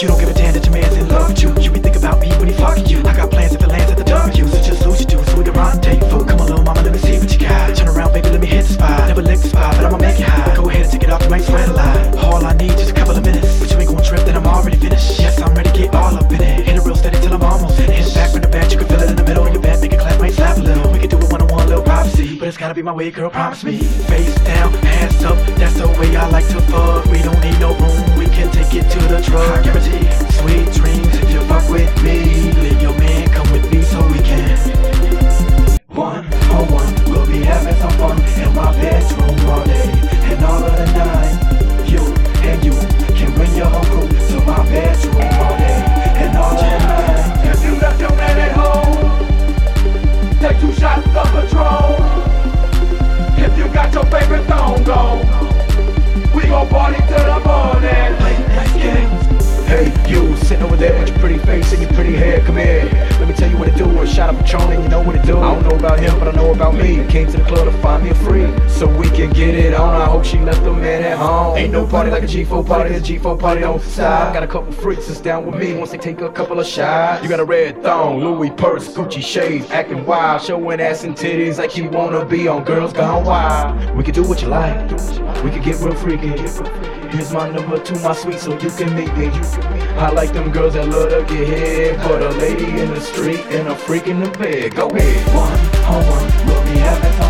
You don't give a damn that your man's in love with you. You be think about me when he fuck you. I got plans at the lands at the W. So just lose you do, so we can rendezvous. Come alone, mama, let me see what you got. Turn around, baby, let me hit the spot. Never lick the spot, but I'ma make it hot. Go ahead and take it off, you might sweat a lot. All I need just a couple of minutes. But you ain't gonna trip, then I'm already finished. Yes, I'm ready to get all up in it. Hit it real steady till I'm almost finished. Back from the back, you can feel it in the middle. of Your back, make a clap, might slap a little. We can do it one on one, little prophecy. But it's gotta be my way, girl, promise me. Face down. There with your pretty face and your pretty hair. Come here, let me tell you what to do. A shot of Patron you know what to do. I don't know about him, but I know about me. Came to the club to find me a free, so we can get it on. I hope she left the man at home. Ain't no party like a G4 party. A G4 party don't stop. Got a couple freaks that's down with me once they take a couple of shots. You got a red thong, Louis purse, Gucci shades, acting wild, showing ass and titties like you wanna be on Girls Gone Wild. We can do what you like. We can get real freaky. Here's my number to my suite so you can meet me. I like them girls that love to get hit, but a lady in the street and a freak in the bed. Go ahead. One on one, we'll be having fun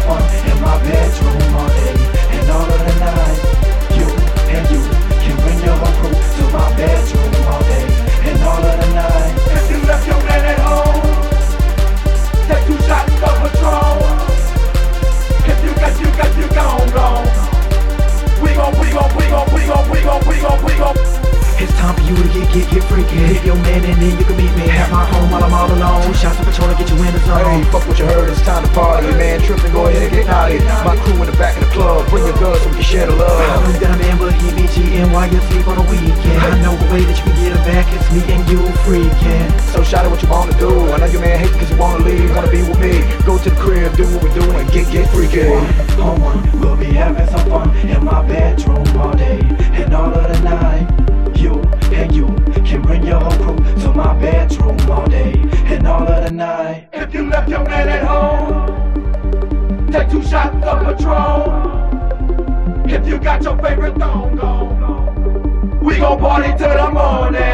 It's time for you to get, get, get freaky. Hit your man and then you can meet me. Have my home while I'm all alone. Two shots of Patron to get you in the Hey, zone. fuck what you heard, it's time to party. Man, tripping, go ahead and get naughty. My crew in the back of the club, bring your girls so we can share the love. I know that a man, but he be cheating while you sleep on the weekend. I know a way that you can get him back. It's me and you freaking. So shout out what you wanna do. I know your man hate cause you wanna leave, wanna be with me. Go to the crib, do what we do and get, get freaky. one. We'll be having some fun in my bedroom night. If you left your man at home, take two shots of Patron. If you got your favorite thong on, we gon' party till the morning.